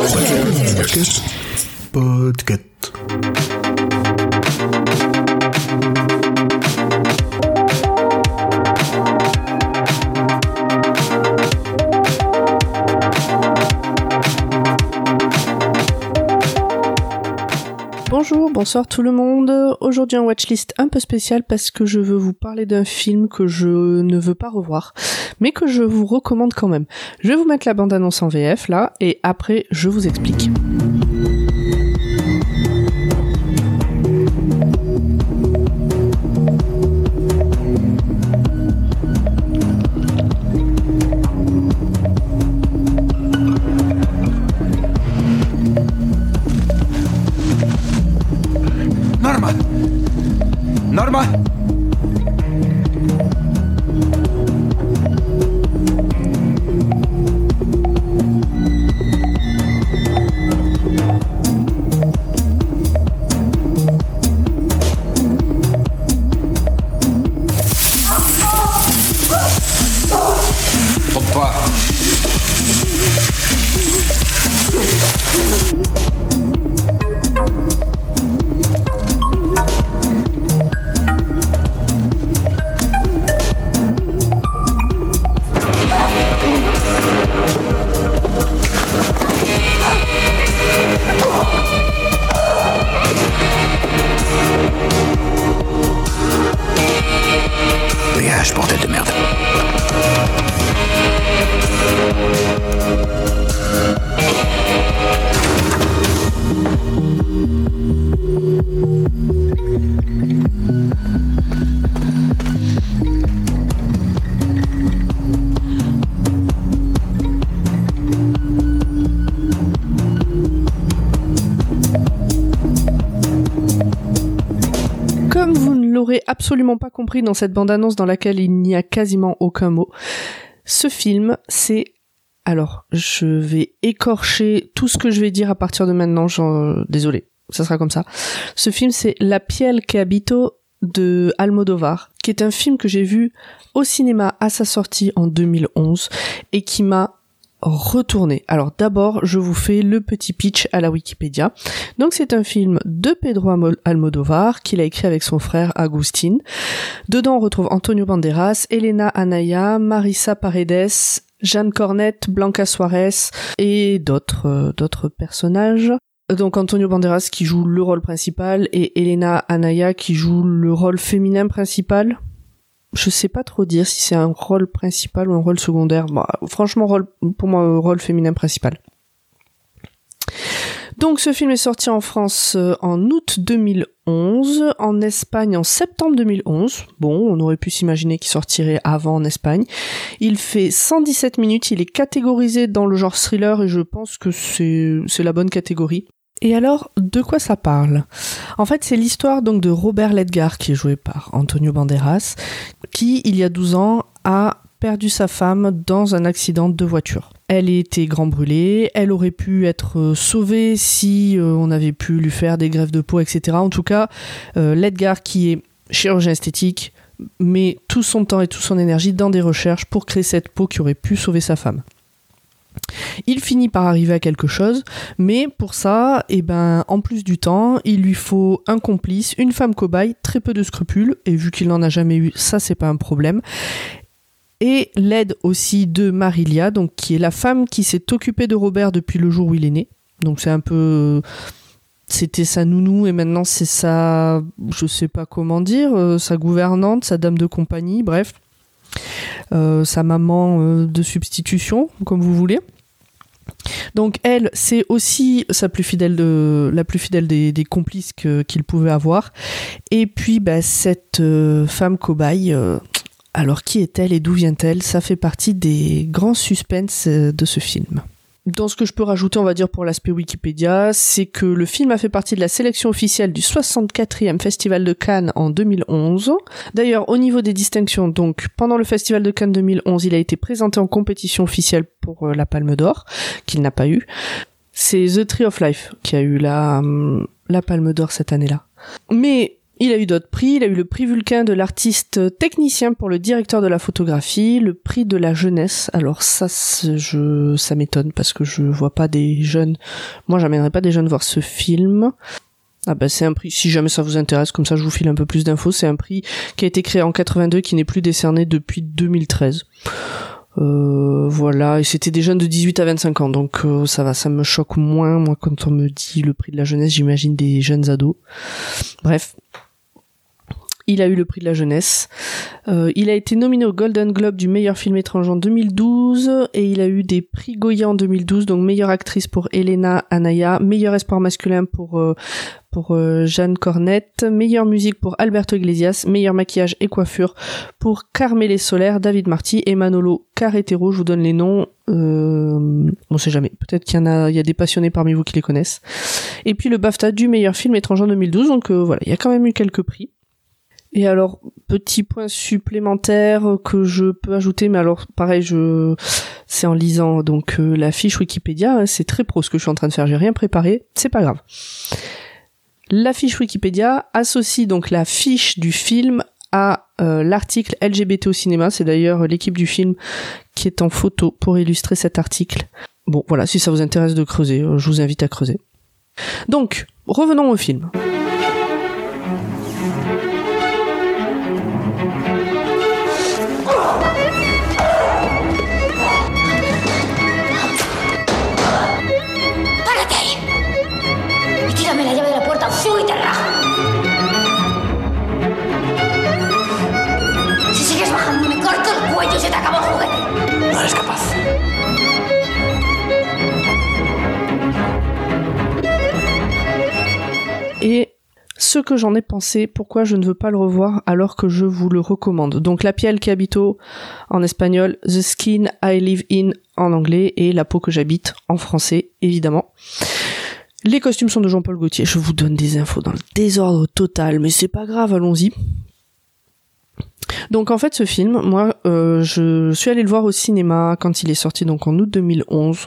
Podcast. Podcast. Bonsoir tout le monde. Aujourd'hui un watchlist un peu spécial parce que je veux vous parler d'un film que je ne veux pas revoir, mais que je vous recommande quand même. Je vais vous mettre la bande-annonce en VF là, et après je vous explique. Norma! Absolument pas compris dans cette bande-annonce dans laquelle il n'y a quasiment aucun mot, ce film, c'est... Alors, je vais écorcher tout ce que je vais dire à partir de maintenant, genre... désolé, ça sera comme ça. Ce film, c'est La piel que habito de Almodovar, qui est un film que j'ai vu au cinéma à sa sortie en 2011 et qui m'a retourné. Alors d'abord, je vous fais le petit pitch à la Wikipédia. Donc c'est un film de Pedro Almodovar qu'il a écrit avec son frère Agustin. Dedans, on retrouve Antonio Banderas, Elena Anaya, Marisa Paredes, Jeanne Cornette, Blanca Suarez et d'autres euh, d'autres personnages. Donc Antonio Banderas qui joue le rôle principal et Elena Anaya qui joue le rôle féminin principal. Je sais pas trop dire si c'est un rôle principal ou un rôle secondaire. Bon, franchement, rôle, pour moi, euh, rôle féminin principal. Donc ce film est sorti en France euh, en août 2011, en Espagne en septembre 2011. Bon, on aurait pu s'imaginer qu'il sortirait avant en Espagne. Il fait 117 minutes, il est catégorisé dans le genre thriller et je pense que c'est la bonne catégorie. Et alors, de quoi ça parle? En fait, c'est l'histoire donc de Robert Ledgar, qui est joué par Antonio Banderas, qui, il y a 12 ans, a perdu sa femme dans un accident de voiture. Elle était grand brûlée, elle aurait pu être euh, sauvée si euh, on avait pu lui faire des greffes de peau, etc. En tout cas, euh, Ledgar, qui est chirurgien esthétique, met tout son temps et toute son énergie dans des recherches pour créer cette peau qui aurait pu sauver sa femme. Il finit par arriver à quelque chose, mais pour ça, eh ben, en plus du temps, il lui faut un complice, une femme cobaye, très peu de scrupules, et vu qu'il n'en a jamais eu, ça c'est pas un problème. Et l'aide aussi de Marilia, donc qui est la femme qui s'est occupée de Robert depuis le jour où il est né. Donc c'est un peu c'était sa nounou et maintenant c'est sa je sais pas comment dire euh, sa gouvernante sa dame de compagnie bref sa maman euh, de substitution comme vous voulez. Donc elle c'est aussi sa plus fidèle de la plus fidèle des, complices qu'il pouvait avoir. Et puis bah, cette euh, femme cobaye euh, alors qui est-elle et d'où vient-elle ça fait partie des grands suspens euh, de ce film dans ce que je peux rajouter, on va dire pour l'aspect Wikipédia, c'est que le film a fait partie de la sélection officielle du 64e Festival de Cannes en 2011. D'ailleurs, au niveau des distinctions, donc pendant le Festival de Cannes 2011, il a été présenté en compétition officielle pour euh, la Palme d'Or, qu'il n'a pas eu. C'est The Tree of Life qui a eu la, hum, la Palme d'Or cette année-là. Mais Il a eu d'autres prix. Il a eu le prix Vulcain de l'artiste technicien pour le directeur de la photographie, le prix de la jeunesse. Alors ça, je, ça m'étonne parce que je vois pas des jeunes. Moi, j'amènerai pas des jeunes voir ce film. Ah bah c'est un prix, si jamais ça vous intéresse, comme ça je vous file un peu plus d'infos, c'est un prix qui a été créé en 82 qui n'est plus décerné depuis 2013. Euh, voilà, et c'était des jeunes de 18 à 25 ans, donc euh, ça va, ça me choque moins, moi quand on me dit le prix de la jeunesse, j'imagine des jeunes ados. Bref, il a eu le prix de la jeunesse. Euh, il a été nominé au Golden Globe du meilleur film étranger en 2012 et il a eu des prix Goya en 2012, donc meilleure actrice pour Elena Anaya, meilleur espoir masculin pour euh, pour euh, Jeanne Cornette, meilleure musique pour Alberto Iglesias, meilleur maquillage et coiffure pour Carmele Solaire, David Marty et Manolo Carretero. Je vous donne les noms. Euh, on sait jamais. Peut-être qu'il y en a, il y a des passionnés parmi vous qui les connaissent. Et puis le BAFTA du meilleur film étranger en 2012. Donc voilà, il y a quand même eu quelques prix. Et alors, petit point supplémentaire que je peux ajouter, mais alors pareil, je c'est en lisant donc la fiche Wikipédia, hein, c'est très pro ce que je suis en train de faire, j'ai rien préparé, c'est pas grave. La fiche Wikipédia associe donc la fiche du film à euh, l'article LGBT au cinéma. C'est d'ailleurs l'équipe du film qui est en photo pour illustrer cet article. Bon, voilà, si ça vous intéresse de creuser, je vous invite à creuser. Donc, revenons au film. Et ce que j'en ai pensé, pourquoi je ne veux pas le revoir alors que je vous le recommande. Donc la piel qui habito en espagnol, The Skin I Live In en anglais et La peau que j'habite en français, évidemment. Les costumes sont de Jean-Paul Gaultier. Je vous donne des infos dans le désordre total, mais c'est pas grave, allons-y. Donc en fait ce film, moi euh, je suis allée le voir au cinéma quand il est sorti donc en août 2011.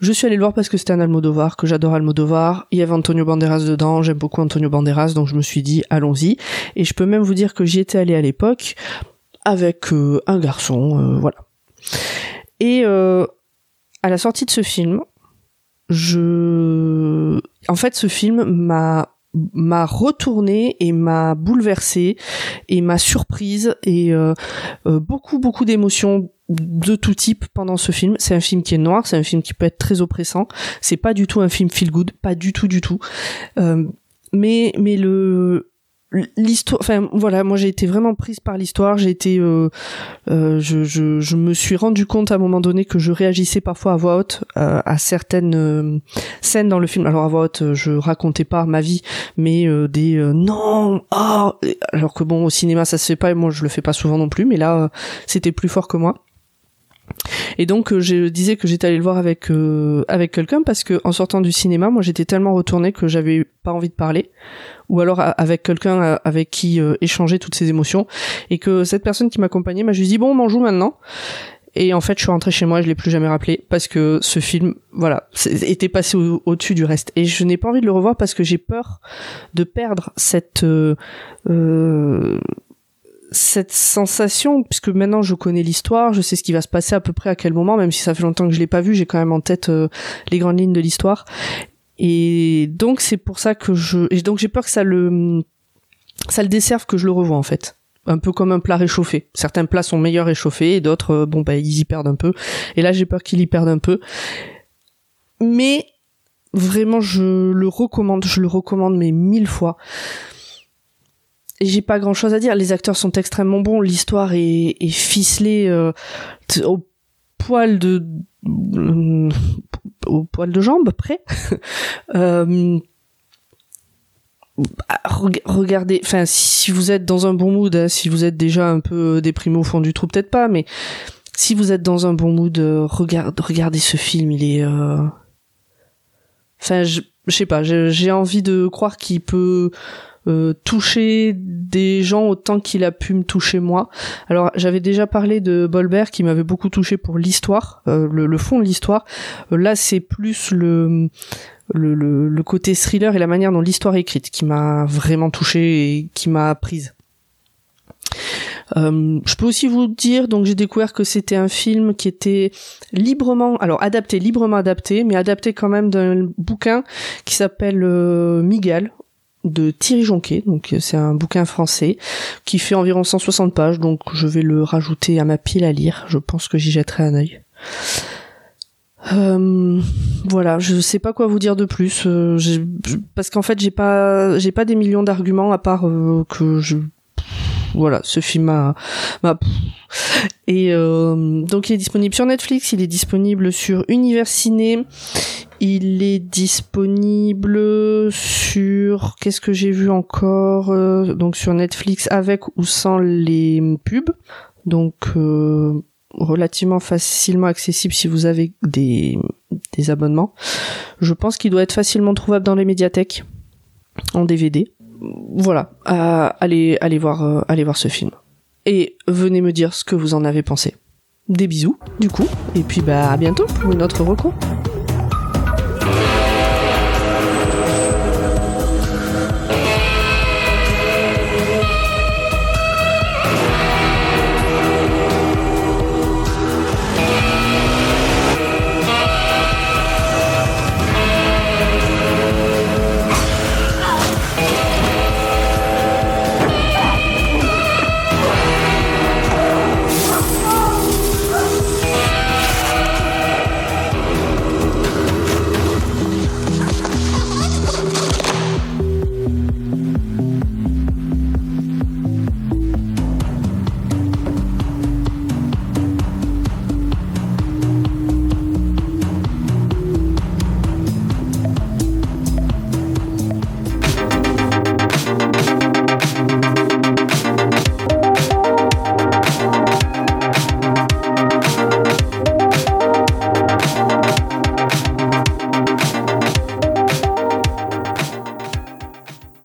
Je suis allée le voir parce que c'était un Almodovar, que j'adore Almodovar. Il y avait Antonio Banderas dedans, j'aime beaucoup Antonio Banderas, donc je me suis dit allons-y. Et je peux même vous dire que j'y étais allée à l'époque avec euh, un garçon, euh, voilà. Et euh, à la sortie de ce film, je, en fait, ce film m'a m'a retourné et m'a bouleversé et m'a surprise et beaucoup beaucoup d'émotions de tout type pendant ce film. C'est un film qui est noir, c'est un film qui peut être très oppressant. C'est pas du tout un film feel good, pas du tout, du tout. Euh, mais mais le l'histoire enfin voilà moi j'ai été vraiment prise par l'histoire j'ai été euh, euh, je, je, je, me suis rendu compte à un moment donné que je réagissais parfois à voix haute euh, à certaines euh, scènes dans le film alors à voix haute je racontais pas ma vie mais euh, des non oh alors que bon au cinéma ça se fait pas et moi je le fais pas souvent non plus mais là c'était plus fort que moi et donc euh, je disais que j'étais allé le voir avec euh, avec quelqu'un parce que en sortant du cinéma, moi j'étais tellement retournée que j'avais pas envie de parler. Ou alors avec quelqu'un euh, avec qui échanger toutes ces émotions. Et que cette personne qui m'accompagnait m'a juste dit bon on joue maintenant. Et en fait je suis rentrée chez moi je l'ai plus jamais rappelé parce que ce film voilà était passé au-dessus du reste. Et je n'ai pas envie de le revoir parce que j'ai peur de perdre cette euh, cette sensation, puisque maintenant je connais l'histoire, je sais ce qui va se passer à peu près à quel moment, même si ça fait longtemps que je l'ai pas vu, j'ai quand même en tête euh, les grandes lignes de l'histoire. Et donc c'est pour ça que je, et donc j'ai peur que ça le, ça le desserve que je le revois en fait. Un peu comme un plat réchauffé. Certains plats sont meilleurs réchauffés et d'autres, euh, bon bah ils y perdent un peu. Et là j'ai peur qu'il y perde un peu. Mais vraiment je le recommande, je le recommande mais mille fois j'ai pas grand chose à dire. Les acteurs sont extrêmement bons, l'histoire est, est ficelée euh, au poil de euh, au poil de jambe près. euh, regardez, enfin si vous êtes dans un bon mood, hein, si vous êtes déjà un peu déprimé au fond du trou, peut-être pas, mais si vous êtes dans un bon mood, euh, regardez ce film, il est, enfin je, je sais pas, j'ai envie de croire qu'il peut euh, toucher des gens autant qu'il a pu me toucher moi. Alors j'avais déjà parlé de Bolbert qui m'avait beaucoup touché pour l'histoire, euh, le, fond de l'histoire. là c'est plus le, côté thriller et la manière dont l'histoire est écrite qui m'a vraiment touché et qui m'a prise. Euh, je peux aussi vous dire, donc j'ai découvert que c'était un film qui était librement, alors adapté, librement adapté, mais adapté quand même d'un bouquin qui s'appelle euh, Miguel de Thierry Jonquet, donc c'est un bouquin français qui fait environ 160 pages, donc je vais le rajouter à ma pile à lire. Je pense que j'y jetterai un œil. Euh, voilà, je sais pas quoi vous dire de plus, euh, parce qu'en fait j'ai pas pas des millions d'arguments à part que je voilà, ce film m'a, et euh, donc il est disponible sur Netflix, il est disponible sur Univers Ciné, il est disponible sur qu'est-ce que j'ai vu encore euh, donc sur Netflix avec ou sans les pubs, donc euh, relativement facilement accessible si vous avez des des abonnements. Je pense qu'il doit être facilement trouvable dans les médiathèques en DVD voilà, allez, allez voir, euh, allez voir ce film. Et venez me dire ce que vous en avez pensé. Des bisous, du coup, et puis bah à bientôt pour une autre recours. Yeah.